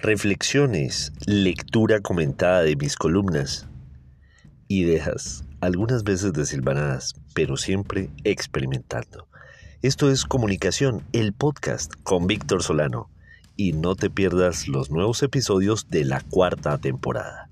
reflexiones, lectura comentada de mis columnas, ideas, algunas veces desilvanadas, pero siempre experimentando. Esto es Comunicación, el podcast con Víctor Solano, y no te pierdas los nuevos episodios de la cuarta temporada.